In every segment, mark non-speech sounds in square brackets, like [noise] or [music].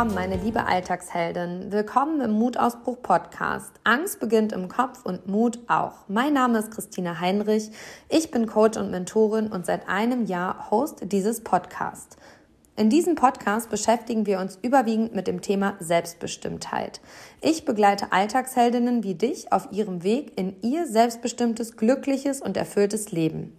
willkommen, meine liebe Alltagsheldin. Willkommen im Mutausbruch Podcast. Angst beginnt im Kopf und Mut auch. Mein Name ist Christina Heinrich. Ich bin Coach und Mentorin und seit einem Jahr Host dieses Podcasts. In diesem Podcast beschäftigen wir uns überwiegend mit dem Thema Selbstbestimmtheit. Ich begleite Alltagsheldinnen wie dich auf ihrem Weg in ihr selbstbestimmtes, glückliches und erfülltes Leben.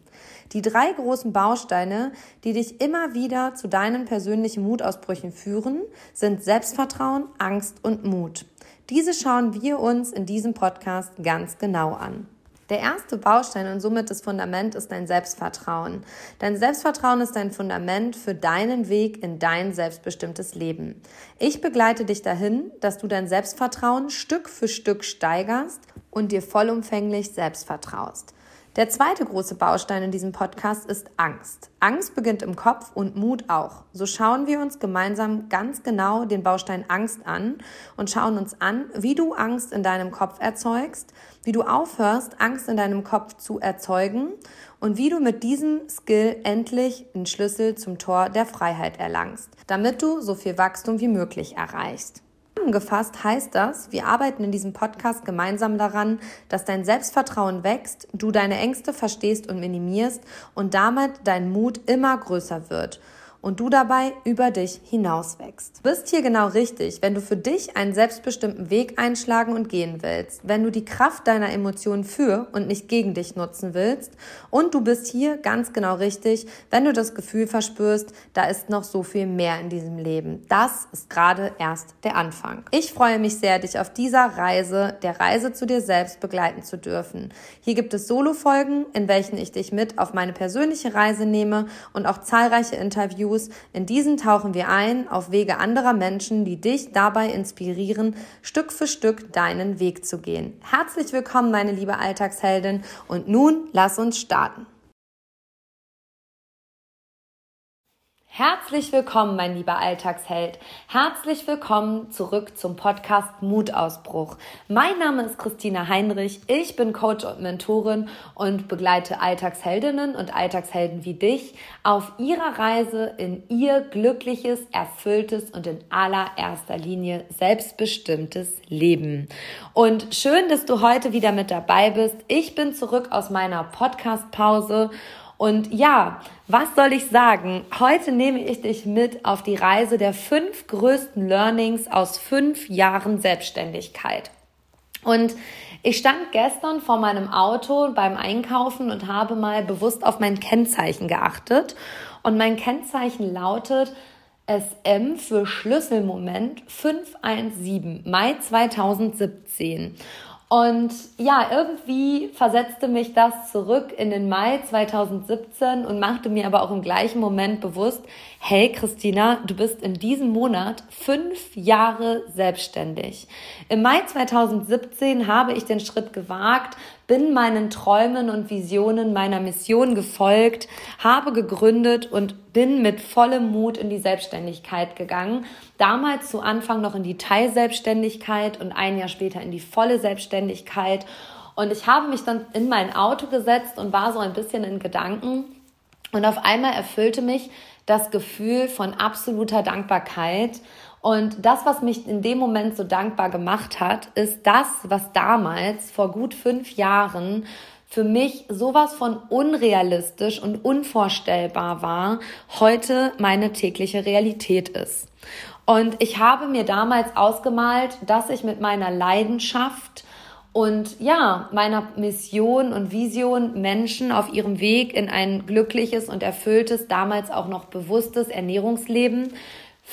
Die drei großen Bausteine, die dich immer wieder zu deinen persönlichen Mutausbrüchen führen, sind Selbstvertrauen, Angst und Mut. Diese schauen wir uns in diesem Podcast ganz genau an. Der erste Baustein und somit das Fundament ist dein Selbstvertrauen. Dein Selbstvertrauen ist dein Fundament für deinen Weg in dein selbstbestimmtes Leben. Ich begleite dich dahin, dass du dein Selbstvertrauen Stück für Stück steigerst und dir vollumfänglich selbst vertraust. Der zweite große Baustein in diesem Podcast ist Angst. Angst beginnt im Kopf und Mut auch. So schauen wir uns gemeinsam ganz genau den Baustein Angst an und schauen uns an, wie du Angst in deinem Kopf erzeugst, wie du aufhörst, Angst in deinem Kopf zu erzeugen und wie du mit diesem Skill endlich den Schlüssel zum Tor der Freiheit erlangst, damit du so viel Wachstum wie möglich erreichst. Zusammengefasst heißt das, wir arbeiten in diesem Podcast gemeinsam daran, dass dein Selbstvertrauen wächst, du deine Ängste verstehst und minimierst und damit dein Mut immer größer wird und du dabei über dich hinauswächst. Du bist hier genau richtig, wenn du für dich einen selbstbestimmten Weg einschlagen und gehen willst, wenn du die Kraft deiner Emotionen für und nicht gegen dich nutzen willst und du bist hier ganz genau richtig, wenn du das Gefühl verspürst, da ist noch so viel mehr in diesem Leben. Das ist gerade erst der Anfang. Ich freue mich sehr, dich auf dieser Reise, der Reise zu dir selbst begleiten zu dürfen. Hier gibt es Solo-Folgen, in welchen ich dich mit auf meine persönliche Reise nehme und auch zahlreiche Interviews Interviews. In diesen tauchen wir ein auf Wege anderer Menschen, die dich dabei inspirieren, Stück für Stück deinen Weg zu gehen. Herzlich willkommen, meine liebe Alltagsheldin. Und nun lass uns starten. Herzlich willkommen, mein lieber Alltagsheld. Herzlich willkommen zurück zum Podcast Mutausbruch. Mein Name ist Christina Heinrich. Ich bin Coach und Mentorin und begleite Alltagsheldinnen und Alltagshelden wie dich auf ihrer Reise in ihr glückliches, erfülltes und in allererster Linie selbstbestimmtes Leben. Und schön, dass du heute wieder mit dabei bist. Ich bin zurück aus meiner Podcast-Pause und ja, was soll ich sagen? Heute nehme ich dich mit auf die Reise der fünf größten Learnings aus fünf Jahren Selbstständigkeit. Und ich stand gestern vor meinem Auto beim Einkaufen und habe mal bewusst auf mein Kennzeichen geachtet. Und mein Kennzeichen lautet SM für Schlüsselmoment 517, Mai 2017. Und ja, irgendwie versetzte mich das zurück in den Mai 2017 und machte mir aber auch im gleichen Moment bewusst, hey Christina, du bist in diesem Monat fünf Jahre selbstständig. Im Mai 2017 habe ich den Schritt gewagt, bin meinen Träumen und Visionen meiner Mission gefolgt, habe gegründet und bin mit vollem Mut in die Selbstständigkeit gegangen. Damals zu Anfang noch in die Teilselbstständigkeit und ein Jahr später in die volle Selbstständigkeit. Und ich habe mich dann in mein Auto gesetzt und war so ein bisschen in Gedanken. Und auf einmal erfüllte mich das Gefühl von absoluter Dankbarkeit und das, was mich in dem Moment so dankbar gemacht hat, ist das, was damals vor gut fünf Jahren für mich sowas von unrealistisch und unvorstellbar war, heute meine tägliche Realität ist. Und ich habe mir damals ausgemalt, dass ich mit meiner Leidenschaft und ja, meiner Mission und Vision Menschen auf ihrem Weg in ein glückliches und erfülltes, damals auch noch bewusstes Ernährungsleben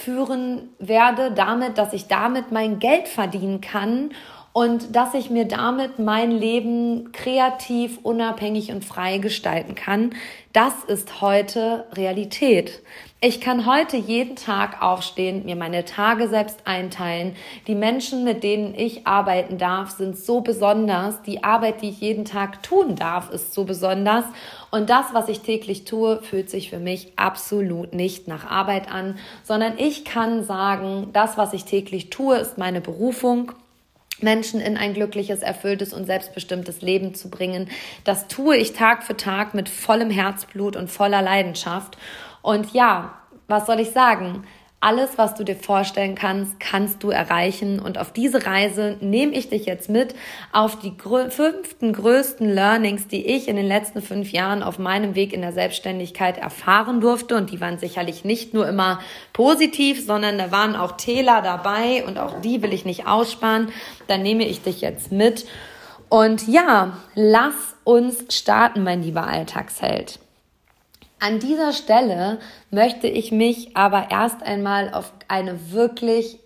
führen werde, damit, dass ich damit mein Geld verdienen kann und dass ich mir damit mein Leben kreativ, unabhängig und frei gestalten kann. Das ist heute Realität. Ich kann heute jeden Tag aufstehen, mir meine Tage selbst einteilen. Die Menschen, mit denen ich arbeiten darf, sind so besonders. Die Arbeit, die ich jeden Tag tun darf, ist so besonders. Und das, was ich täglich tue, fühlt sich für mich absolut nicht nach Arbeit an, sondern ich kann sagen, das, was ich täglich tue, ist meine Berufung. Menschen in ein glückliches, erfülltes und selbstbestimmtes Leben zu bringen. Das tue ich Tag für Tag mit vollem Herzblut und voller Leidenschaft. Und ja, was soll ich sagen? Alles, was du dir vorstellen kannst, kannst du erreichen. Und auf diese Reise nehme ich dich jetzt mit auf die grö fünften größten Learnings, die ich in den letzten fünf Jahren auf meinem Weg in der Selbstständigkeit erfahren durfte. Und die waren sicherlich nicht nur immer positiv, sondern da waren auch Täler dabei und auch die will ich nicht aussparen. Da nehme ich dich jetzt mit. Und ja, lass uns starten, mein lieber Alltagsheld. An dieser Stelle möchte ich mich aber erst einmal auf eine wirklich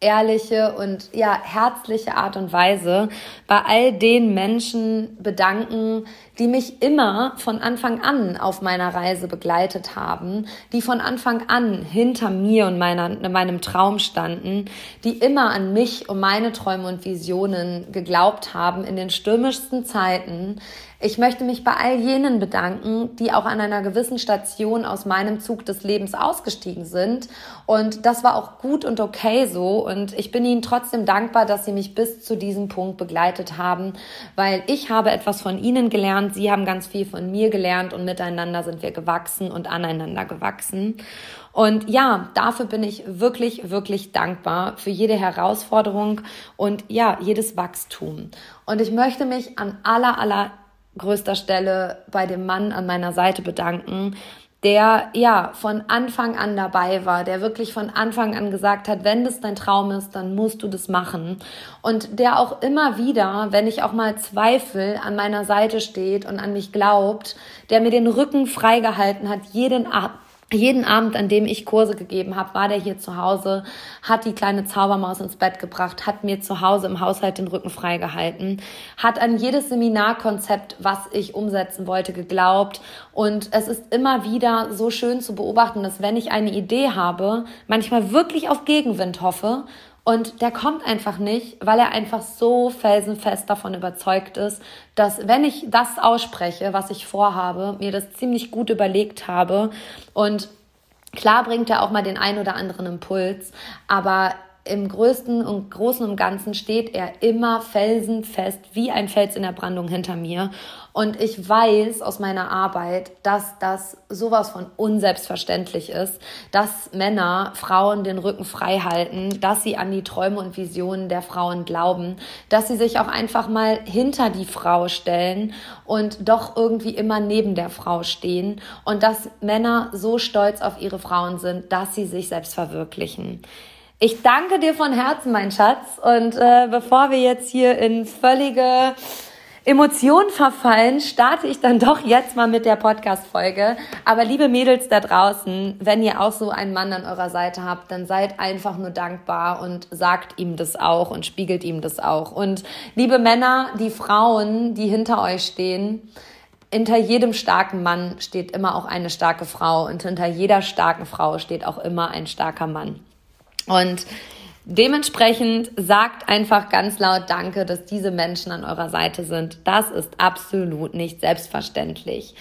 ehrliche und ja herzliche Art und Weise bei all den Menschen bedanken, die mich immer von Anfang an auf meiner Reise begleitet haben, die von Anfang an hinter mir und meiner, meinem Traum standen, die immer an mich und meine Träume und Visionen geglaubt haben in den stürmischsten Zeiten, ich möchte mich bei all jenen bedanken, die auch an einer gewissen Station aus meinem Zug des Lebens ausgestiegen sind. Und das war auch gut und okay so. Und ich bin ihnen trotzdem dankbar, dass sie mich bis zu diesem Punkt begleitet haben, weil ich habe etwas von ihnen gelernt, sie haben ganz viel von mir gelernt und miteinander sind wir gewachsen und aneinander gewachsen. Und ja, dafür bin ich wirklich, wirklich dankbar für jede Herausforderung und ja, jedes Wachstum. Und ich möchte mich an aller, aller größter Stelle bei dem Mann an meiner Seite bedanken, der ja von Anfang an dabei war, der wirklich von Anfang an gesagt hat, wenn das dein Traum ist, dann musst du das machen. Und der auch immer wieder, wenn ich auch mal Zweifel an meiner Seite steht und an mich glaubt, der mir den Rücken freigehalten hat, jeden Abend jeden Abend, an dem ich Kurse gegeben habe, war der hier zu Hause, hat die kleine Zaubermaus ins Bett gebracht, hat mir zu Hause im Haushalt den Rücken freigehalten, hat an jedes Seminarkonzept, was ich umsetzen wollte, geglaubt. Und es ist immer wieder so schön zu beobachten, dass wenn ich eine Idee habe, manchmal wirklich auf Gegenwind hoffe und der kommt einfach nicht, weil er einfach so felsenfest davon überzeugt ist, dass wenn ich das ausspreche, was ich vorhabe, mir das ziemlich gut überlegt habe. Und Klar bringt er auch mal den ein oder anderen Impuls, aber im größten und großen und ganzen steht er immer felsenfest wie ein Fels in der Brandung hinter mir. Und ich weiß aus meiner Arbeit, dass das sowas von unselbstverständlich ist, dass Männer Frauen den Rücken frei halten, dass sie an die Träume und Visionen der Frauen glauben, dass sie sich auch einfach mal hinter die Frau stellen und doch irgendwie immer neben der Frau stehen und dass Männer so stolz auf ihre Frauen sind, dass sie sich selbst verwirklichen. Ich danke dir von Herzen, mein Schatz. Und äh, bevor wir jetzt hier in völlige Emotionen verfallen, starte ich dann [laughs] doch jetzt mal mit der Podcast-Folge. Aber liebe Mädels da draußen, wenn ihr auch so einen Mann an eurer Seite habt, dann seid einfach nur dankbar und sagt ihm das auch und spiegelt ihm das auch. Und liebe Männer, die Frauen, die hinter euch stehen, hinter jedem starken Mann steht immer auch eine starke Frau und hinter jeder starken Frau steht auch immer ein starker Mann. Und dementsprechend sagt einfach ganz laut Danke, dass diese Menschen an eurer Seite sind. Das ist absolut nicht selbstverständlich.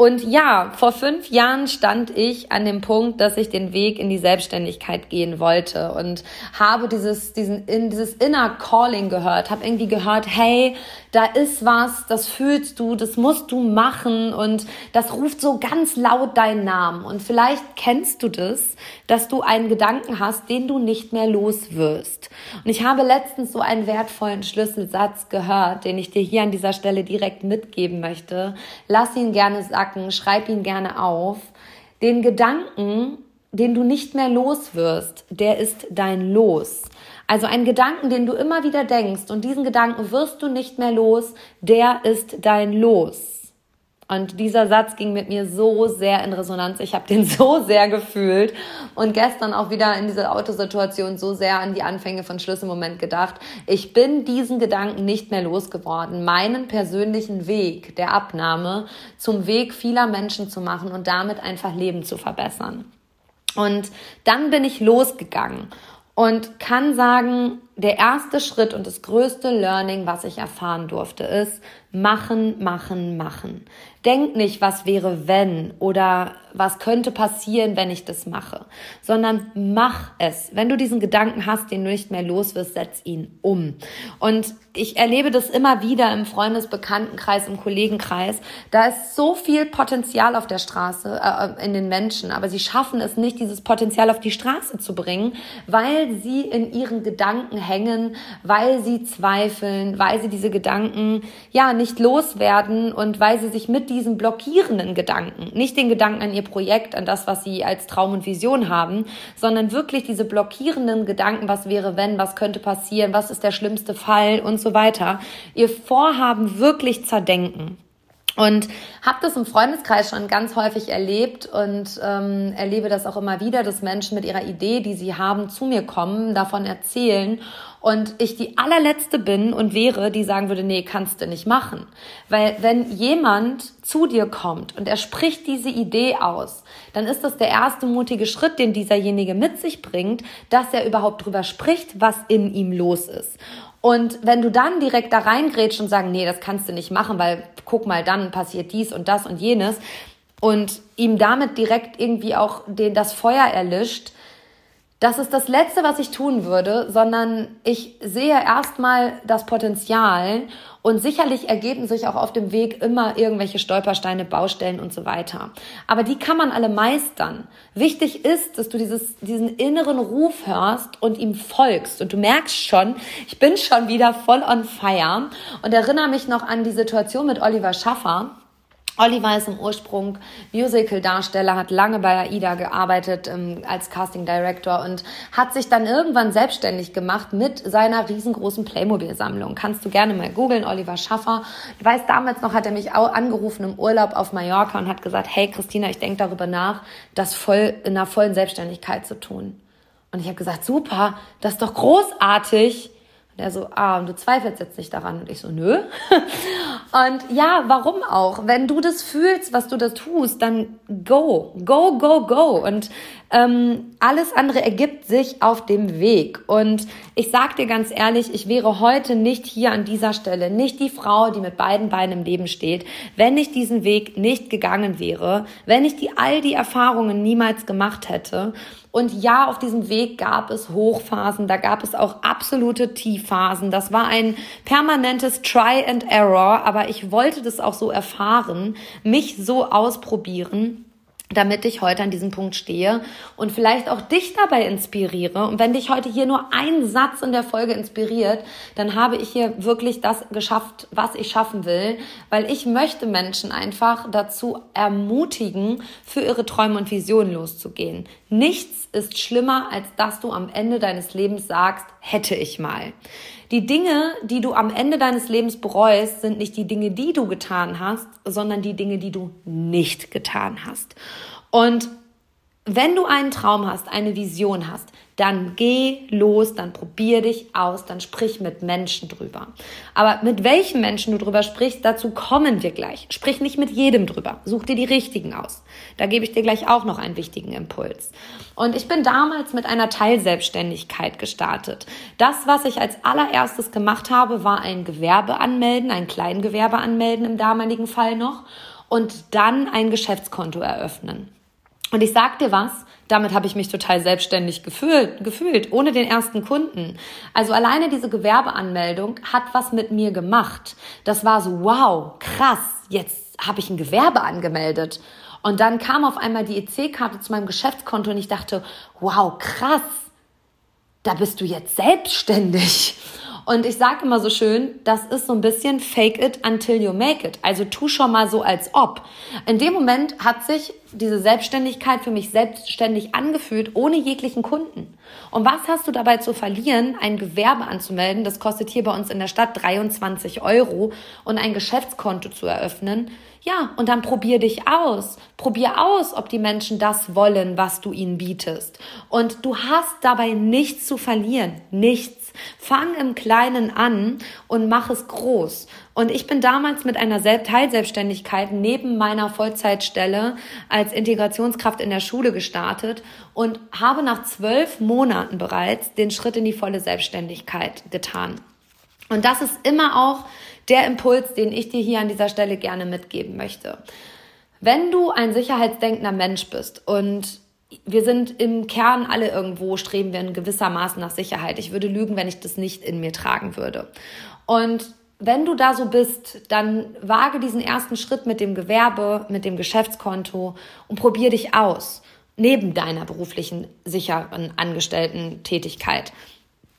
Und ja, vor fünf Jahren stand ich an dem Punkt, dass ich den Weg in die Selbstständigkeit gehen wollte und habe dieses, diesen, in, dieses Inner Calling gehört, habe irgendwie gehört, hey, da ist was, das fühlst du, das musst du machen und das ruft so ganz laut deinen Namen. Und vielleicht kennst du das, dass du einen Gedanken hast, den du nicht mehr los wirst. Und ich habe letztens so einen wertvollen Schlüsselsatz gehört, den ich dir hier an dieser Stelle direkt mitgeben möchte. Lass ihn gerne sacken, schreib ihn gerne auf. Den Gedanken, den du nicht mehr los wirst, der ist dein Los. Also ein Gedanken, den du immer wieder denkst und diesen Gedanken wirst du nicht mehr los, der ist dein Los. Und dieser Satz ging mit mir so sehr in Resonanz. Ich habe den [laughs] so sehr gefühlt und gestern auch wieder in dieser Autosituation so sehr an die Anfänge von Schlüsselmoment gedacht. Ich bin diesen Gedanken nicht mehr losgeworden, meinen persönlichen Weg der Abnahme zum Weg vieler Menschen zu machen und damit einfach Leben zu verbessern. Und dann bin ich losgegangen und kann sagen, der erste Schritt und das größte Learning, was ich erfahren durfte, ist machen, machen, machen. Denk nicht, was wäre wenn oder was könnte passieren, wenn ich das mache, sondern mach es. Wenn du diesen Gedanken hast, den du nicht mehr los wirst, setz ihn um. Und ich erlebe das immer wieder im Freundesbekanntenkreis, im Kollegenkreis. Da ist so viel Potenzial auf der Straße, äh, in den Menschen, aber sie schaffen es nicht, dieses Potenzial auf die Straße zu bringen, weil sie in ihren Gedanken hängen, weil sie zweifeln, weil sie diese Gedanken ja nicht loswerden und weil sie sich mit diesen blockierenden Gedanken, nicht den Gedanken an ihr Projekt, an das, was sie als Traum und Vision haben, sondern wirklich diese blockierenden Gedanken, was wäre wenn, was könnte passieren, was ist der schlimmste Fall und so weiter, ihr Vorhaben wirklich zerdenken. Und habe das im Freundeskreis schon ganz häufig erlebt und ähm, erlebe das auch immer wieder, dass Menschen mit ihrer Idee, die sie haben, zu mir kommen, davon erzählen und ich die allerletzte bin und wäre, die sagen würde, nee, kannst du nicht machen. Weil wenn jemand zu dir kommt und er spricht diese Idee aus, dann ist das der erste mutige Schritt, den dieserjenige mit sich bringt, dass er überhaupt drüber spricht, was in ihm los ist. Und wenn du dann direkt da reingrätsch und sagen, nee, das kannst du nicht machen, weil guck mal, dann passiert dies und das und jenes und ihm damit direkt irgendwie auch den, das Feuer erlischt, das ist das Letzte, was ich tun würde, sondern ich sehe erstmal das Potenzial und sicherlich ergeben sich auch auf dem Weg immer irgendwelche Stolpersteine, Baustellen und so weiter. Aber die kann man alle meistern. Wichtig ist, dass du dieses, diesen inneren Ruf hörst und ihm folgst. Und du merkst schon, ich bin schon wieder voll on fire und erinnere mich noch an die Situation mit Oliver Schaffer Oliver ist im Ursprung Musical-Darsteller, hat lange bei AIDA gearbeitet ähm, als Casting Director und hat sich dann irgendwann selbstständig gemacht mit seiner riesengroßen Playmobil-Sammlung. Kannst du gerne mal googeln, Oliver Schaffer. Ich weiß, damals noch hat er mich auch angerufen im Urlaub auf Mallorca und hat gesagt, hey Christina, ich denke darüber nach, das voll in einer vollen Selbstständigkeit zu tun. Und ich habe gesagt, super, das ist doch großartig der so, ah, und du zweifelst jetzt nicht daran. Und ich so, nö. [laughs] Und ja, warum auch? Wenn du das fühlst, was du da tust, dann go, go, go, go. Und ähm, alles andere ergibt sich auf dem Weg. Und ich sag dir ganz ehrlich, ich wäre heute nicht hier an dieser Stelle, nicht die Frau, die mit beiden Beinen im Leben steht, wenn ich diesen Weg nicht gegangen wäre, wenn ich die all die Erfahrungen niemals gemacht hätte. Und ja, auf diesem Weg gab es Hochphasen, da gab es auch absolute Tiefphasen. Das war ein permanentes Try and Error, aber ich wollte das auch so erfahren, mich so ausprobieren damit ich heute an diesem Punkt stehe und vielleicht auch dich dabei inspiriere. Und wenn dich heute hier nur ein Satz in der Folge inspiriert, dann habe ich hier wirklich das geschafft, was ich schaffen will, weil ich möchte Menschen einfach dazu ermutigen, für ihre Träume und Visionen loszugehen. Nichts ist schlimmer, als dass du am Ende deines Lebens sagst, hätte ich mal. Die Dinge, die du am Ende deines Lebens bereust, sind nicht die Dinge, die du getan hast, sondern die Dinge, die du nicht getan hast. Und wenn du einen Traum hast, eine Vision hast, dann geh los, dann probier dich aus, dann sprich mit Menschen drüber. Aber mit welchen Menschen du drüber sprichst, dazu kommen wir gleich. Sprich nicht mit jedem drüber. Such dir die richtigen aus. Da gebe ich dir gleich auch noch einen wichtigen Impuls. Und ich bin damals mit einer Teilselbstständigkeit gestartet. Das, was ich als allererstes gemacht habe, war ein Gewerbe anmelden, ein Kleingewerbe anmelden im damaligen Fall noch und dann ein Geschäftskonto eröffnen. Und ich sag dir was, damit habe ich mich total selbstständig gefühlt, gefühlt, ohne den ersten Kunden. Also alleine diese Gewerbeanmeldung hat was mit mir gemacht. Das war so, wow, krass, jetzt habe ich ein Gewerbe angemeldet. Und dann kam auf einmal die EC-Karte zu meinem Geschäftskonto und ich dachte, wow, krass, da bist du jetzt selbstständig. Und ich sage immer so schön, das ist so ein bisschen fake it until you make it. Also tu schon mal so als ob. In dem Moment hat sich diese Selbstständigkeit für mich selbstständig angefühlt, ohne jeglichen Kunden. Und was hast du dabei zu verlieren, ein Gewerbe anzumelden? Das kostet hier bei uns in der Stadt 23 Euro und ein Geschäftskonto zu eröffnen. Ja, und dann probier dich aus. Probier aus, ob die Menschen das wollen, was du ihnen bietest. Und du hast dabei nichts zu verlieren. Nichts. Fang im Kleinen an und mach es groß. Und ich bin damals mit einer Teilselbstständigkeit neben meiner Vollzeitstelle als Integrationskraft in der Schule gestartet und habe nach zwölf Monaten bereits den Schritt in die volle Selbstständigkeit getan. Und das ist immer auch der Impuls, den ich dir hier an dieser Stelle gerne mitgeben möchte. Wenn du ein sicherheitsdenkender Mensch bist und wir sind im Kern alle irgendwo, streben wir in gewissermaßen nach Sicherheit. Ich würde lügen, wenn ich das nicht in mir tragen würde. Und wenn du da so bist, dann wage diesen ersten Schritt mit dem Gewerbe, mit dem Geschäftskonto und probier dich aus, neben deiner beruflichen, sicheren Angestellten-Tätigkeit.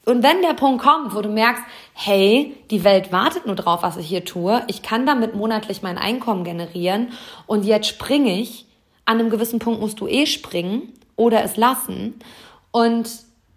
Und wenn der Punkt kommt, wo du merkst, hey, die Welt wartet nur drauf, was ich hier tue, ich kann damit monatlich mein Einkommen generieren und jetzt springe ich, an einem gewissen Punkt musst du eh springen oder es lassen und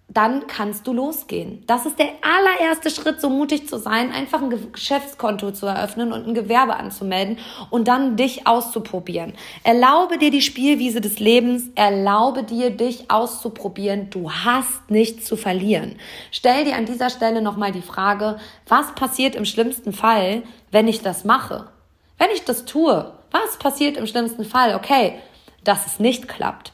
dann kannst du losgehen. Das ist der allererste Schritt, so mutig zu sein, einfach ein Geschäftskonto zu eröffnen und ein Gewerbe anzumelden und dann dich auszuprobieren. Erlaube dir die Spielwiese des Lebens, erlaube dir, dich auszuprobieren. Du hast nichts zu verlieren. Stell dir an dieser Stelle nochmal die Frage, was passiert im schlimmsten Fall, wenn ich das mache? Wenn ich das tue, was passiert im schlimmsten Fall? Okay, dass es nicht klappt.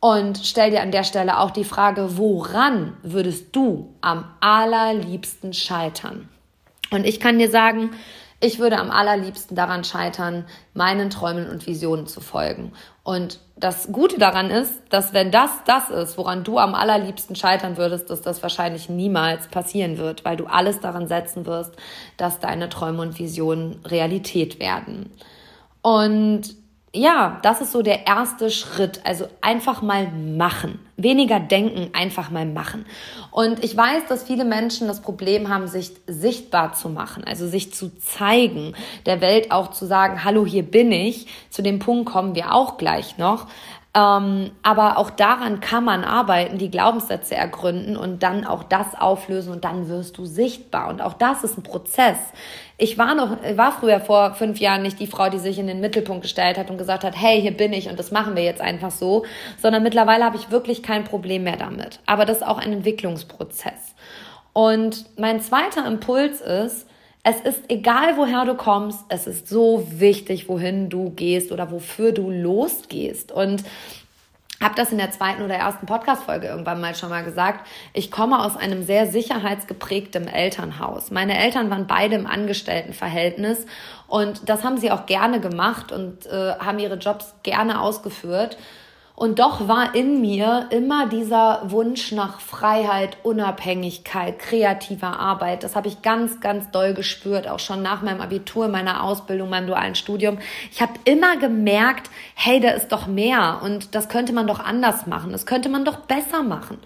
Und stell dir an der Stelle auch die Frage, woran würdest du am allerliebsten scheitern? Und ich kann dir sagen, ich würde am allerliebsten daran scheitern, meinen Träumen und Visionen zu folgen. Und das Gute daran ist, dass wenn das das ist, woran du am allerliebsten scheitern würdest, dass das wahrscheinlich niemals passieren wird, weil du alles daran setzen wirst, dass deine Träume und Visionen Realität werden. Und ja, das ist so der erste Schritt. Also einfach mal machen. Weniger denken, einfach mal machen. Und ich weiß, dass viele Menschen das Problem haben, sich sichtbar zu machen, also sich zu zeigen, der Welt auch zu sagen, hallo, hier bin ich. Zu dem Punkt kommen wir auch gleich noch. Ähm, aber auch daran kann man arbeiten, die Glaubenssätze ergründen und dann auch das auflösen und dann wirst du sichtbar. Und auch das ist ein Prozess. Ich war noch, war früher vor fünf Jahren nicht die Frau, die sich in den Mittelpunkt gestellt hat und gesagt hat, hey, hier bin ich und das machen wir jetzt einfach so, sondern mittlerweile habe ich wirklich kein Problem mehr damit. Aber das ist auch ein Entwicklungsprozess. Und mein zweiter Impuls ist, es ist egal, woher du kommst, es ist so wichtig, wohin du gehst oder wofür du losgehst. Und habe das in der zweiten oder ersten Podcast-Folge irgendwann mal schon mal gesagt. Ich komme aus einem sehr sicherheitsgeprägten Elternhaus. Meine Eltern waren beide im Angestelltenverhältnis und das haben sie auch gerne gemacht und äh, haben ihre Jobs gerne ausgeführt. Und doch war in mir immer dieser Wunsch nach Freiheit, Unabhängigkeit, kreativer Arbeit. Das habe ich ganz, ganz doll gespürt, auch schon nach meinem Abitur, meiner Ausbildung, meinem dualen Studium. Ich habe immer gemerkt, hey, da ist doch mehr und das könnte man doch anders machen, das könnte man doch besser machen.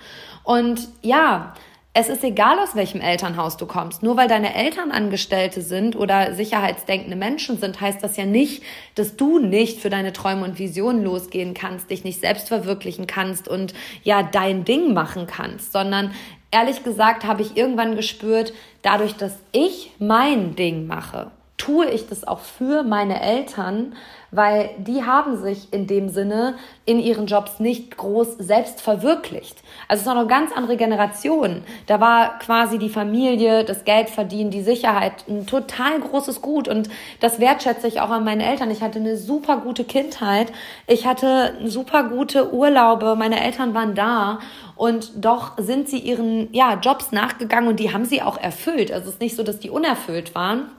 Und ja, es ist egal, aus welchem Elternhaus du kommst. Nur weil deine Eltern Angestellte sind oder sicherheitsdenkende Menschen sind, heißt das ja nicht, dass du nicht für deine Träume und Visionen losgehen kannst, dich nicht selbst verwirklichen kannst und ja dein Ding machen kannst, sondern ehrlich gesagt habe ich irgendwann gespürt, dadurch, dass ich mein Ding mache, tue ich das auch für meine Eltern, weil die haben sich in dem Sinne in ihren Jobs nicht groß selbst verwirklicht. Also es ist auch eine ganz andere Generation. Da war quasi die Familie, das Geld verdienen, die Sicherheit ein total großes Gut und das wertschätze ich auch an meinen Eltern. Ich hatte eine super gute Kindheit, ich hatte super gute Urlaube, meine Eltern waren da und doch sind sie ihren ja, Jobs nachgegangen und die haben sie auch erfüllt. Also es ist nicht so, dass die unerfüllt waren.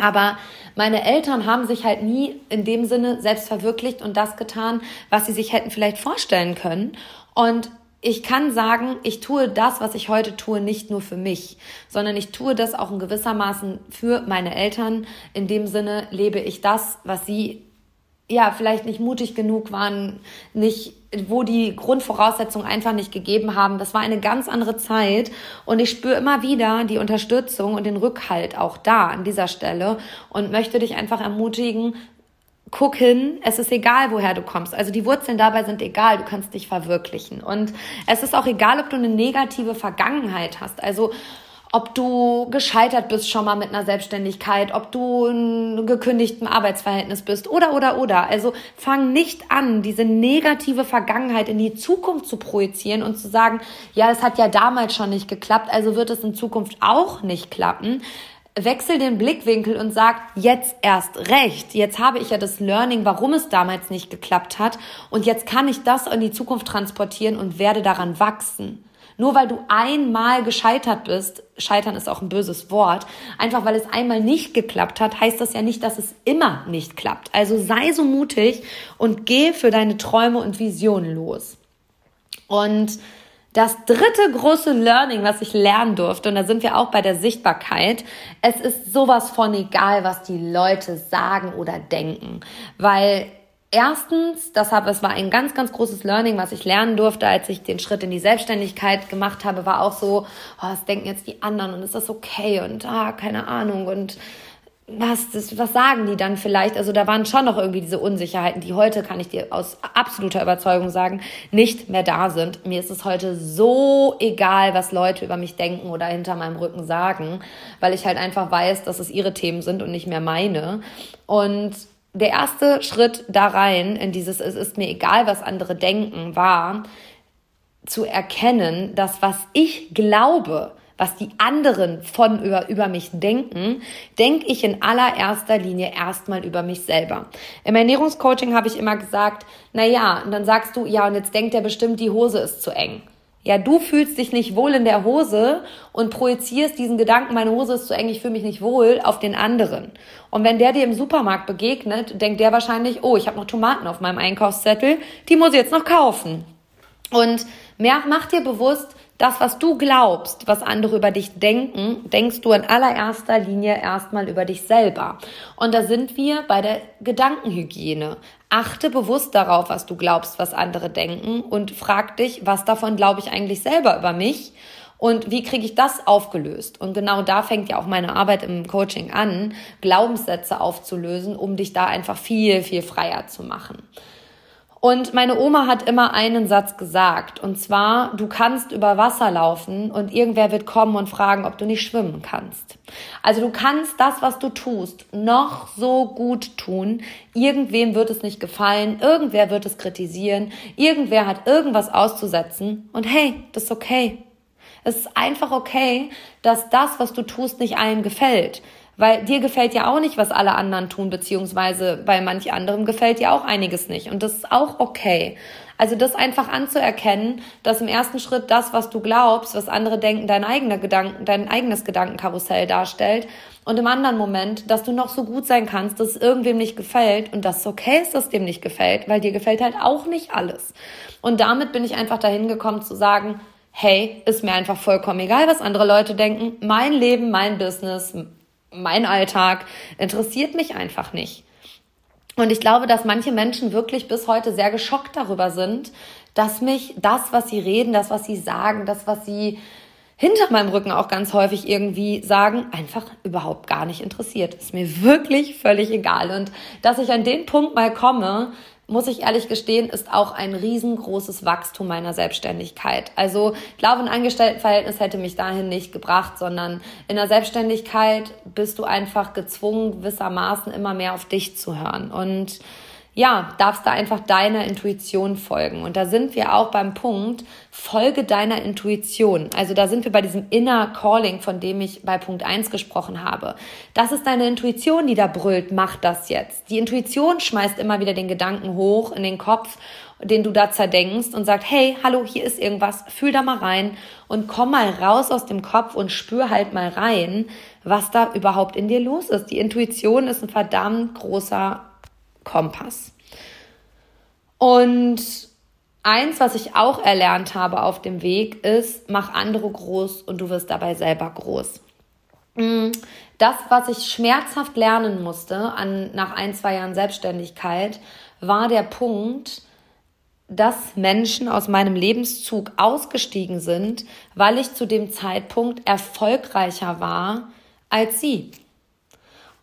Aber meine Eltern haben sich halt nie in dem Sinne selbst verwirklicht und das getan, was sie sich hätten vielleicht vorstellen können. Und ich kann sagen, ich tue das, was ich heute tue, nicht nur für mich, sondern ich tue das auch in gewissermaßen für meine Eltern. In dem Sinne lebe ich das, was sie ja, vielleicht nicht mutig genug waren, nicht, wo die Grundvoraussetzungen einfach nicht gegeben haben. Das war eine ganz andere Zeit und ich spüre immer wieder die Unterstützung und den Rückhalt auch da an dieser Stelle und möchte dich einfach ermutigen, guck hin, es ist egal, woher du kommst. Also die Wurzeln dabei sind egal, du kannst dich verwirklichen. Und es ist auch egal, ob du eine negative Vergangenheit hast. Also ob du gescheitert bist schon mal mit einer Selbstständigkeit, ob du in gekündigtem Arbeitsverhältnis bist oder, oder, oder. Also fang nicht an, diese negative Vergangenheit in die Zukunft zu projizieren und zu sagen, ja, es hat ja damals schon nicht geklappt, also wird es in Zukunft auch nicht klappen. wechsel den Blickwinkel und sag, jetzt erst recht. Jetzt habe ich ja das Learning, warum es damals nicht geklappt hat. Und jetzt kann ich das in die Zukunft transportieren und werde daran wachsen. Nur weil du einmal gescheitert bist, scheitern ist auch ein böses Wort, einfach weil es einmal nicht geklappt hat, heißt das ja nicht, dass es immer nicht klappt. Also sei so mutig und geh für deine Träume und Visionen los. Und das dritte große Learning, was ich lernen durfte, und da sind wir auch bei der Sichtbarkeit, es ist sowas von egal, was die Leute sagen oder denken. Weil erstens, das war ein ganz, ganz großes Learning, was ich lernen durfte, als ich den Schritt in die Selbstständigkeit gemacht habe, war auch so, oh, was denken jetzt die anderen und ist das okay und ah, keine Ahnung und was, das, was sagen die dann vielleicht? Also da waren schon noch irgendwie diese Unsicherheiten, die heute, kann ich dir aus absoluter Überzeugung sagen, nicht mehr da sind. Mir ist es heute so egal, was Leute über mich denken oder hinter meinem Rücken sagen, weil ich halt einfach weiß, dass es ihre Themen sind und nicht mehr meine. Und der erste Schritt da rein in dieses, es ist mir egal, was andere denken, war zu erkennen, dass was ich glaube, was die anderen von über, über mich denken, denke ich in allererster Linie erstmal über mich selber. Im Ernährungscoaching habe ich immer gesagt, na ja, und dann sagst du, ja, und jetzt denkt er bestimmt, die Hose ist zu eng. Ja, du fühlst dich nicht wohl in der Hose und projizierst diesen Gedanken, meine Hose ist zu eng, ich fühle mich nicht wohl, auf den anderen. Und wenn der dir im Supermarkt begegnet, denkt der wahrscheinlich, oh, ich habe noch Tomaten auf meinem Einkaufszettel, die muss ich jetzt noch kaufen. Und mehr, mach dir bewusst, das, was du glaubst, was andere über dich denken, denkst du in allererster Linie erstmal über dich selber. Und da sind wir bei der Gedankenhygiene. Achte bewusst darauf, was du glaubst, was andere denken und frag dich, was davon glaube ich eigentlich selber über mich und wie kriege ich das aufgelöst? Und genau da fängt ja auch meine Arbeit im Coaching an, Glaubenssätze aufzulösen, um dich da einfach viel, viel freier zu machen. Und meine Oma hat immer einen Satz gesagt, und zwar, du kannst über Wasser laufen und irgendwer wird kommen und fragen, ob du nicht schwimmen kannst. Also du kannst das, was du tust, noch so gut tun. Irgendwem wird es nicht gefallen, irgendwer wird es kritisieren, irgendwer hat irgendwas auszusetzen und hey, das ist okay. Es ist einfach okay, dass das, was du tust, nicht allen gefällt. Weil dir gefällt ja auch nicht, was alle anderen tun, beziehungsweise bei manch anderem gefällt dir auch einiges nicht. Und das ist auch okay. Also das einfach anzuerkennen, dass im ersten Schritt das, was du glaubst, was andere denken, dein eigener Gedanken, dein eigenes Gedankenkarussell darstellt. Und im anderen Moment, dass du noch so gut sein kannst, dass es irgendwem nicht gefällt und dass es okay ist, dass dem nicht gefällt, weil dir gefällt halt auch nicht alles. Und damit bin ich einfach dahin gekommen zu sagen, hey, ist mir einfach vollkommen egal, was andere Leute denken. Mein Leben, mein Business, mein Alltag interessiert mich einfach nicht. Und ich glaube, dass manche Menschen wirklich bis heute sehr geschockt darüber sind, dass mich das, was sie reden, das, was sie sagen, das, was sie hinter meinem Rücken auch ganz häufig irgendwie sagen, einfach überhaupt gar nicht interessiert. Ist mir wirklich völlig egal. Und dass ich an den Punkt mal komme, muss ich ehrlich gestehen, ist auch ein riesengroßes Wachstum meiner Selbstständigkeit. Also ich glaube, ein Angestelltenverhältnis hätte mich dahin nicht gebracht, sondern in der Selbstständigkeit bist du einfach gezwungen, gewissermaßen immer mehr auf dich zu hören. Und ja, darfst da einfach deiner Intuition folgen. Und da sind wir auch beim Punkt, folge deiner Intuition. Also da sind wir bei diesem Inner Calling, von dem ich bei Punkt 1 gesprochen habe. Das ist deine Intuition, die da brüllt, mach das jetzt. Die Intuition schmeißt immer wieder den Gedanken hoch in den Kopf, den du da zerdenkst und sagt, hey, hallo, hier ist irgendwas, fühl da mal rein und komm mal raus aus dem Kopf und spür halt mal rein, was da überhaupt in dir los ist. Die Intuition ist ein verdammt großer Kompass. Und eins, was ich auch erlernt habe auf dem Weg, ist, mach andere groß und du wirst dabei selber groß. Mm, das, was ich schmerzhaft lernen musste an, nach ein, zwei Jahren Selbstständigkeit, war der Punkt, dass Menschen aus meinem Lebenszug ausgestiegen sind, weil ich zu dem Zeitpunkt erfolgreicher war als sie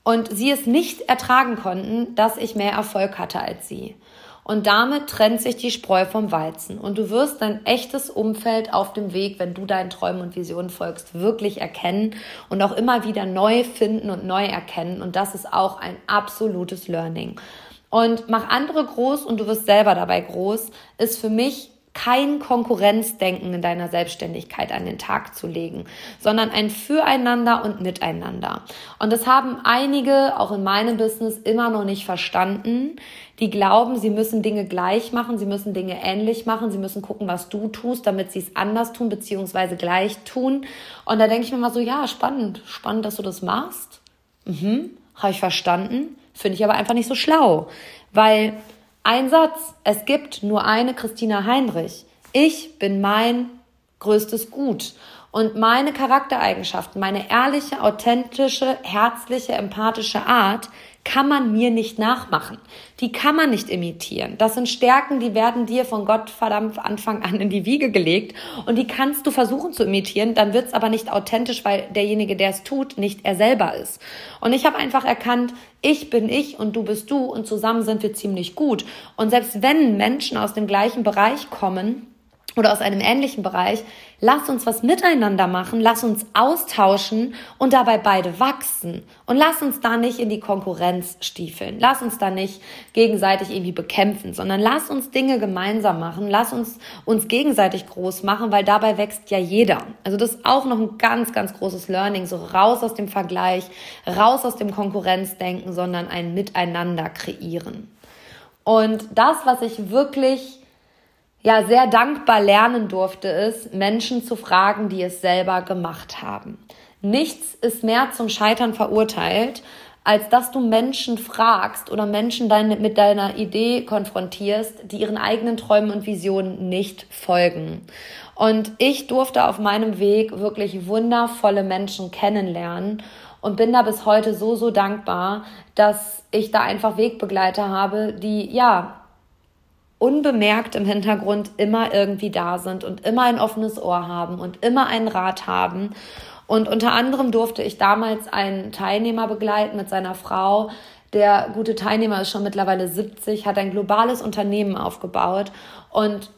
und sie es nicht ertragen konnten, dass ich mehr Erfolg hatte als sie. Und damit trennt sich die Spreu vom Weizen. Und du wirst dein echtes Umfeld auf dem Weg, wenn du deinen Träumen und Visionen folgst, wirklich erkennen und auch immer wieder neu finden und neu erkennen. Und das ist auch ein absolutes Learning. Und mach andere groß und du wirst selber dabei groß, ist für mich kein Konkurrenzdenken in deiner Selbstständigkeit an den Tag zu legen, sondern ein Füreinander und Miteinander. Und das haben einige, auch in meinem Business, immer noch nicht verstanden. Die glauben, sie müssen Dinge gleich machen, sie müssen Dinge ähnlich machen, sie müssen gucken, was du tust, damit sie es anders tun, beziehungsweise gleich tun. Und da denke ich mir mal so, ja, spannend, spannend, dass du das machst. Mhm, habe ich verstanden. Finde ich aber einfach nicht so schlau. Weil ein Satz, es gibt nur eine Christina Heinrich. Ich bin mein größtes Gut. Und meine Charaktereigenschaften, meine ehrliche, authentische, herzliche, empathische Art kann man mir nicht nachmachen. Die kann man nicht imitieren. Das sind Stärken, die werden dir von Gott verdammt Anfang an in die Wiege gelegt und die kannst du versuchen zu imitieren, dann wird's aber nicht authentisch, weil derjenige, der es tut, nicht er selber ist. Und ich habe einfach erkannt, ich bin ich und du bist du und zusammen sind wir ziemlich gut. Und selbst wenn Menschen aus dem gleichen Bereich kommen, oder aus einem ähnlichen Bereich, lass uns was miteinander machen, lass uns austauschen und dabei beide wachsen. Und lass uns da nicht in die Konkurrenz stiefeln. Lass uns da nicht gegenseitig irgendwie bekämpfen, sondern lass uns Dinge gemeinsam machen. Lass uns uns gegenseitig groß machen, weil dabei wächst ja jeder. Also das ist auch noch ein ganz, ganz großes Learning. So raus aus dem Vergleich, raus aus dem Konkurrenzdenken, sondern ein Miteinander kreieren. Und das, was ich wirklich ja sehr dankbar lernen durfte, ist, Menschen zu fragen, die es selber gemacht haben. Nichts ist mehr zum Scheitern verurteilt, als dass du Menschen fragst oder Menschen deine, mit deiner Idee konfrontierst, die ihren eigenen Träumen und Visionen nicht folgen. Und ich durfte auf meinem Weg wirklich wundervolle Menschen kennenlernen und bin da bis heute so, so dankbar, dass ich da einfach Wegbegleiter habe, die ja unbemerkt im Hintergrund immer irgendwie da sind und immer ein offenes Ohr haben und immer einen Rat haben. Und unter anderem durfte ich damals einen Teilnehmer begleiten mit seiner Frau. Der gute Teilnehmer ist schon mittlerweile 70, hat ein globales Unternehmen aufgebaut und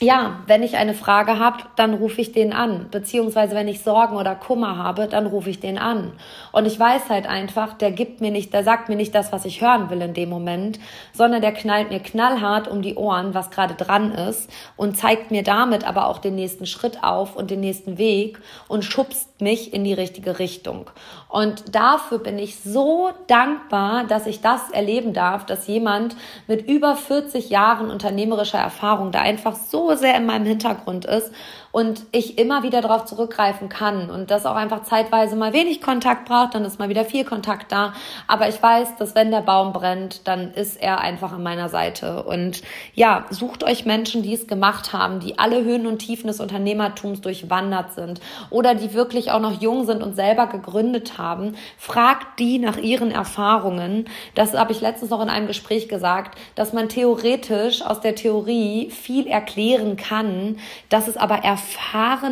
ja, wenn ich eine Frage habe, dann rufe ich den an. Beziehungsweise wenn ich Sorgen oder Kummer habe, dann rufe ich den an. Und ich weiß halt einfach, der gibt mir nicht, der sagt mir nicht das, was ich hören will in dem Moment, sondern der knallt mir knallhart um die Ohren, was gerade dran ist und zeigt mir damit aber auch den nächsten Schritt auf und den nächsten Weg und schubst mich in die richtige Richtung. Und dafür bin ich so dankbar, dass ich das erleben darf, dass jemand mit über 40 Jahren unternehmerischer Erfahrung da einfach so sehr in meinem Hintergrund ist und ich immer wieder darauf zurückgreifen kann und das auch einfach zeitweise mal wenig Kontakt braucht, dann ist mal wieder viel Kontakt da. Aber ich weiß, dass wenn der Baum brennt, dann ist er einfach an meiner Seite. Und ja, sucht euch Menschen, die es gemacht haben, die alle Höhen und Tiefen des Unternehmertums durchwandert sind oder die wirklich auch noch jung sind und selber gegründet haben. Fragt die nach ihren Erfahrungen. Das habe ich letztens noch in einem Gespräch gesagt, dass man theoretisch aus der Theorie viel erklären kann, dass es aber erfahren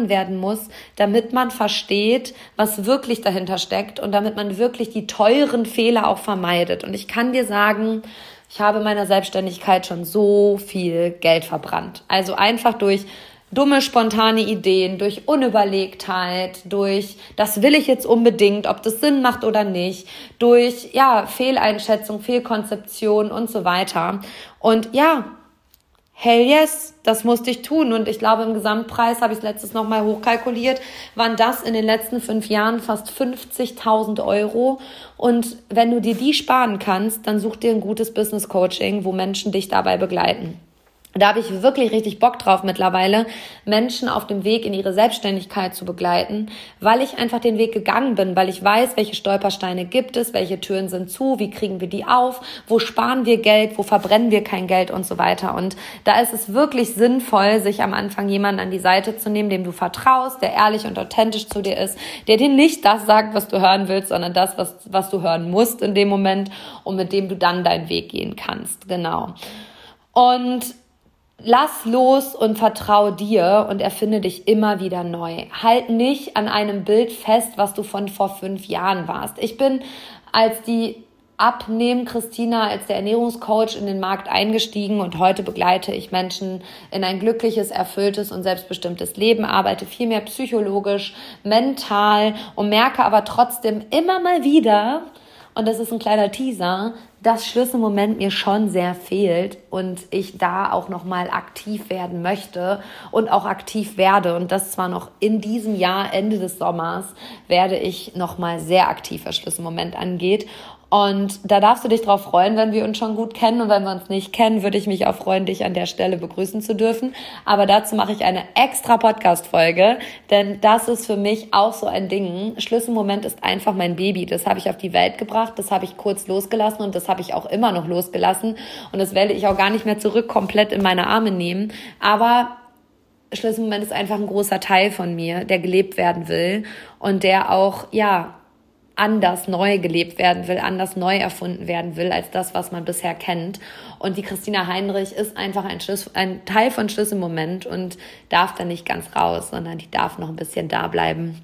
werden muss, damit man versteht, was wirklich dahinter steckt und damit man wirklich die teuren Fehler auch vermeidet. Und ich kann dir sagen, ich habe in meiner Selbstständigkeit schon so viel Geld verbrannt. Also einfach durch dumme, spontane Ideen, durch Unüberlegtheit, durch das will ich jetzt unbedingt, ob das Sinn macht oder nicht, durch ja, Fehleinschätzung, Fehlkonzeption und so weiter. Und ja, hell yes, das musste ich tun. Und ich glaube, im Gesamtpreis habe ich es letztes nochmal hochkalkuliert, waren das in den letzten fünf Jahren fast 50.000 Euro. Und wenn du dir die sparen kannst, dann such dir ein gutes Business Coaching, wo Menschen dich dabei begleiten. Da habe ich wirklich richtig Bock drauf mittlerweile, Menschen auf dem Weg in ihre Selbstständigkeit zu begleiten, weil ich einfach den Weg gegangen bin, weil ich weiß, welche Stolpersteine gibt es, welche Türen sind zu, wie kriegen wir die auf, wo sparen wir Geld, wo verbrennen wir kein Geld und so weiter. Und da ist es wirklich sinnvoll, sich am Anfang jemanden an die Seite zu nehmen, dem du vertraust, der ehrlich und authentisch zu dir ist, der dir nicht das sagt, was du hören willst, sondern das, was, was du hören musst in dem Moment und mit dem du dann deinen Weg gehen kannst. Genau. Und Lass los und vertrau dir und erfinde dich immer wieder neu. Halt nicht an einem Bild fest, was du von vor fünf Jahren warst. Ich bin als die Abnehmen Christina als der Ernährungscoach in den Markt eingestiegen und heute begleite ich Menschen in ein glückliches, erfülltes und selbstbestimmtes Leben, arbeite viel mehr psychologisch, mental und merke aber trotzdem immer mal wieder, und das ist ein kleiner Teaser, das Schlüsselmoment mir schon sehr fehlt und ich da auch noch mal aktiv werden möchte und auch aktiv werde. Und das zwar noch in diesem Jahr Ende des Sommers werde ich noch mal sehr aktiv was Schlüsselmoment angeht und da darfst du dich drauf freuen, wenn wir uns schon gut kennen. Und wenn wir uns nicht kennen, würde ich mich auch freuen, dich an der Stelle begrüßen zu dürfen. Aber dazu mache ich eine extra Podcast-Folge, denn das ist für mich auch so ein Ding. Schlüsselmoment ist einfach mein Baby. Das habe ich auf die Welt gebracht, das habe ich kurz losgelassen und das habe ich auch immer noch losgelassen. Und das werde ich auch gar nicht mehr zurück komplett in meine Arme nehmen. Aber Schlüsselmoment ist einfach ein großer Teil von mir, der gelebt werden will und der auch, ja, anders neu gelebt werden will, anders neu erfunden werden will als das, was man bisher kennt. Und die Christina Heinrich ist einfach ein, Schlüssel, ein Teil von Schlüsselmoment und darf da nicht ganz raus, sondern die darf noch ein bisschen da bleiben.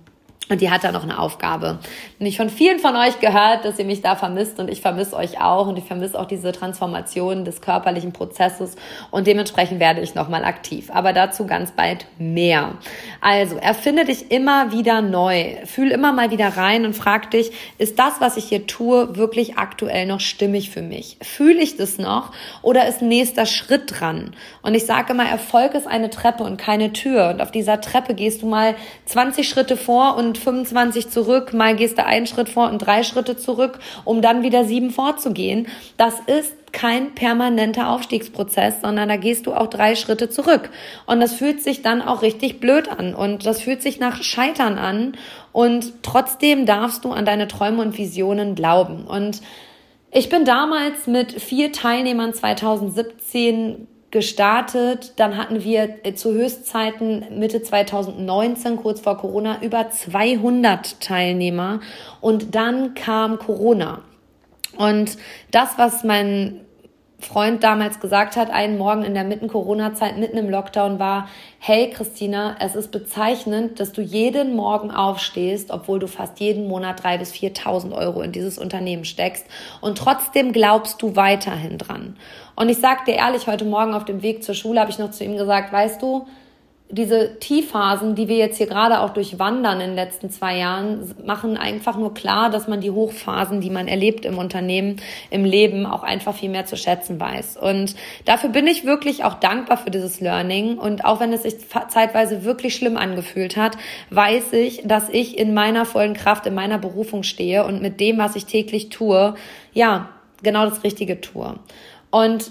Und die hat da noch eine Aufgabe. Und ich von vielen von euch gehört, dass ihr mich da vermisst und ich vermisse euch auch und ich vermisse auch diese Transformation des körperlichen Prozesses und dementsprechend werde ich nochmal aktiv. Aber dazu ganz bald mehr. Also, erfinde dich immer wieder neu. Fühl immer mal wieder rein und frag dich, ist das, was ich hier tue, wirklich aktuell noch stimmig für mich? Fühle ich das noch oder ist nächster Schritt dran? Und ich sage immer, Erfolg ist eine Treppe und keine Tür. Und auf dieser Treppe gehst du mal 20 Schritte vor und 25 zurück, mal gehst du einen Schritt vor und drei Schritte zurück, um dann wieder sieben vorzugehen. Das ist kein permanenter Aufstiegsprozess, sondern da gehst du auch drei Schritte zurück. Und das fühlt sich dann auch richtig blöd an und das fühlt sich nach Scheitern an und trotzdem darfst du an deine Träume und Visionen glauben. Und ich bin damals mit vier Teilnehmern 2017 gestartet. Dann hatten wir äh, zu Höchstzeiten Mitte 2019, kurz vor Corona, über 200 Teilnehmer. Und dann kam Corona. Und das, was mein Freund damals gesagt hat, einen Morgen in der mitten Corona-Zeit, mitten im Lockdown war, hey Christina, es ist bezeichnend, dass du jeden Morgen aufstehst, obwohl du fast jeden Monat drei bis 4.000 Euro in dieses Unternehmen steckst und trotzdem glaubst du weiterhin dran. Und ich sag dir ehrlich, heute Morgen auf dem Weg zur Schule habe ich noch zu ihm gesagt, weißt du, diese Tiefphasen, die wir jetzt hier gerade auch durchwandern in den letzten zwei Jahren, machen einfach nur klar, dass man die Hochphasen, die man erlebt im Unternehmen, im Leben, auch einfach viel mehr zu schätzen weiß. Und dafür bin ich wirklich auch dankbar für dieses Learning. Und auch wenn es sich zeitweise wirklich schlimm angefühlt hat, weiß ich, dass ich in meiner vollen Kraft, in meiner Berufung stehe und mit dem, was ich täglich tue, ja, genau das Richtige tue. Und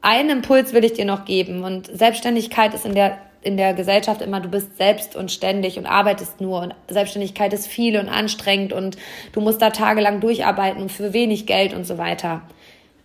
einen Impuls will ich dir noch geben. Und Selbstständigkeit ist in der in der Gesellschaft immer, du bist selbst und ständig und arbeitest nur und Selbstständigkeit ist viel und anstrengend und du musst da tagelang durcharbeiten und für wenig Geld und so weiter.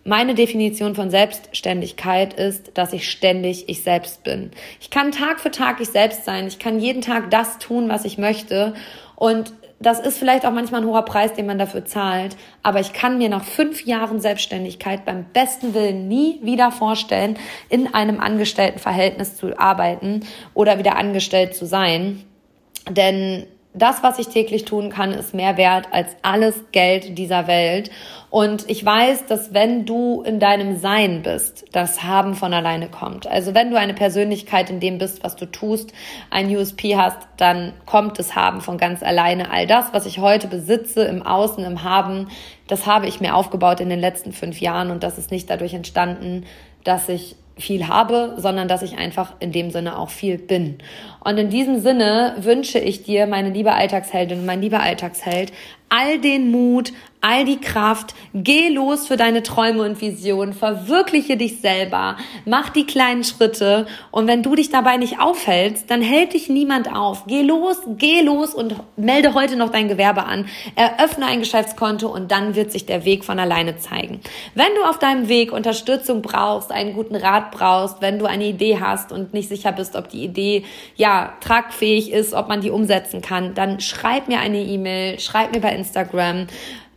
Meine Definition von Selbstständigkeit ist, dass ich ständig ich selbst bin. Ich kann Tag für Tag ich selbst sein. Ich kann jeden Tag das tun, was ich möchte. Und das ist vielleicht auch manchmal ein hoher Preis, den man dafür zahlt, aber ich kann mir nach fünf Jahren Selbstständigkeit beim besten Willen nie wieder vorstellen, in einem Angestelltenverhältnis zu arbeiten oder wieder angestellt zu sein. Denn das, was ich täglich tun kann, ist mehr wert als alles Geld dieser Welt. Und ich weiß, dass wenn du in deinem Sein bist, das Haben von alleine kommt. Also wenn du eine Persönlichkeit in dem bist, was du tust, ein USP hast, dann kommt das Haben von ganz alleine. All das, was ich heute besitze, im Außen, im Haben, das habe ich mir aufgebaut in den letzten fünf Jahren und das ist nicht dadurch entstanden, dass ich viel habe, sondern dass ich einfach in dem Sinne auch viel bin. Und in diesem Sinne wünsche ich dir, meine liebe Alltagsheldin, mein lieber Alltagsheld, all den Mut, all die Kraft, geh los für deine Träume und Visionen, verwirkliche dich selber, mach die kleinen Schritte. Und wenn du dich dabei nicht aufhältst, dann hält dich niemand auf. Geh los, geh los und melde heute noch dein Gewerbe an, eröffne ein Geschäftskonto und dann wird sich der Weg von alleine zeigen. Wenn du auf deinem Weg Unterstützung brauchst, einen guten Rat brauchst, wenn du eine Idee hast und nicht sicher bist, ob die Idee ja tragfähig ist, ob man die umsetzen kann, dann schreib mir eine E-Mail, schreib mir bei Instagram.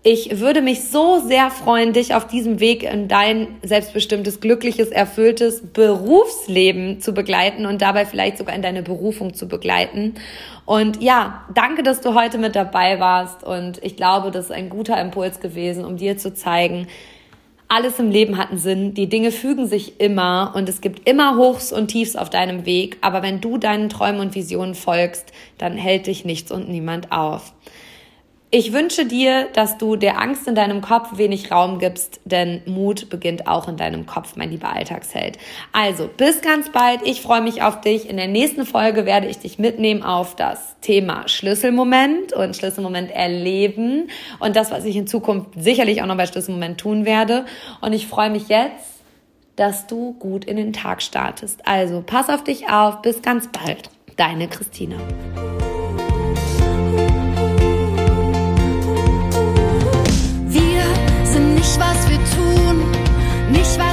Ich würde mich so sehr freuen, dich auf diesem Weg in dein selbstbestimmtes, glückliches, erfülltes Berufsleben zu begleiten und dabei vielleicht sogar in deine Berufung zu begleiten. Und ja, danke, dass du heute mit dabei warst. Und ich glaube, das ist ein guter Impuls gewesen, um dir zu zeigen, alles im Leben hat einen Sinn. Die Dinge fügen sich immer und es gibt immer Hochs und Tiefs auf deinem Weg. Aber wenn du deinen Träumen und Visionen folgst, dann hält dich nichts und niemand auf. Ich wünsche dir, dass du der Angst in deinem Kopf wenig Raum gibst, denn Mut beginnt auch in deinem Kopf, mein lieber Alltagsheld. Also, bis ganz bald. Ich freue mich auf dich. In der nächsten Folge werde ich dich mitnehmen auf das Thema Schlüsselmoment und Schlüsselmoment erleben und das, was ich in Zukunft sicherlich auch noch bei Schlüsselmoment tun werde. Und ich freue mich jetzt, dass du gut in den Tag startest. Also, pass auf dich auf. Bis ganz bald. Deine Christina. nicht war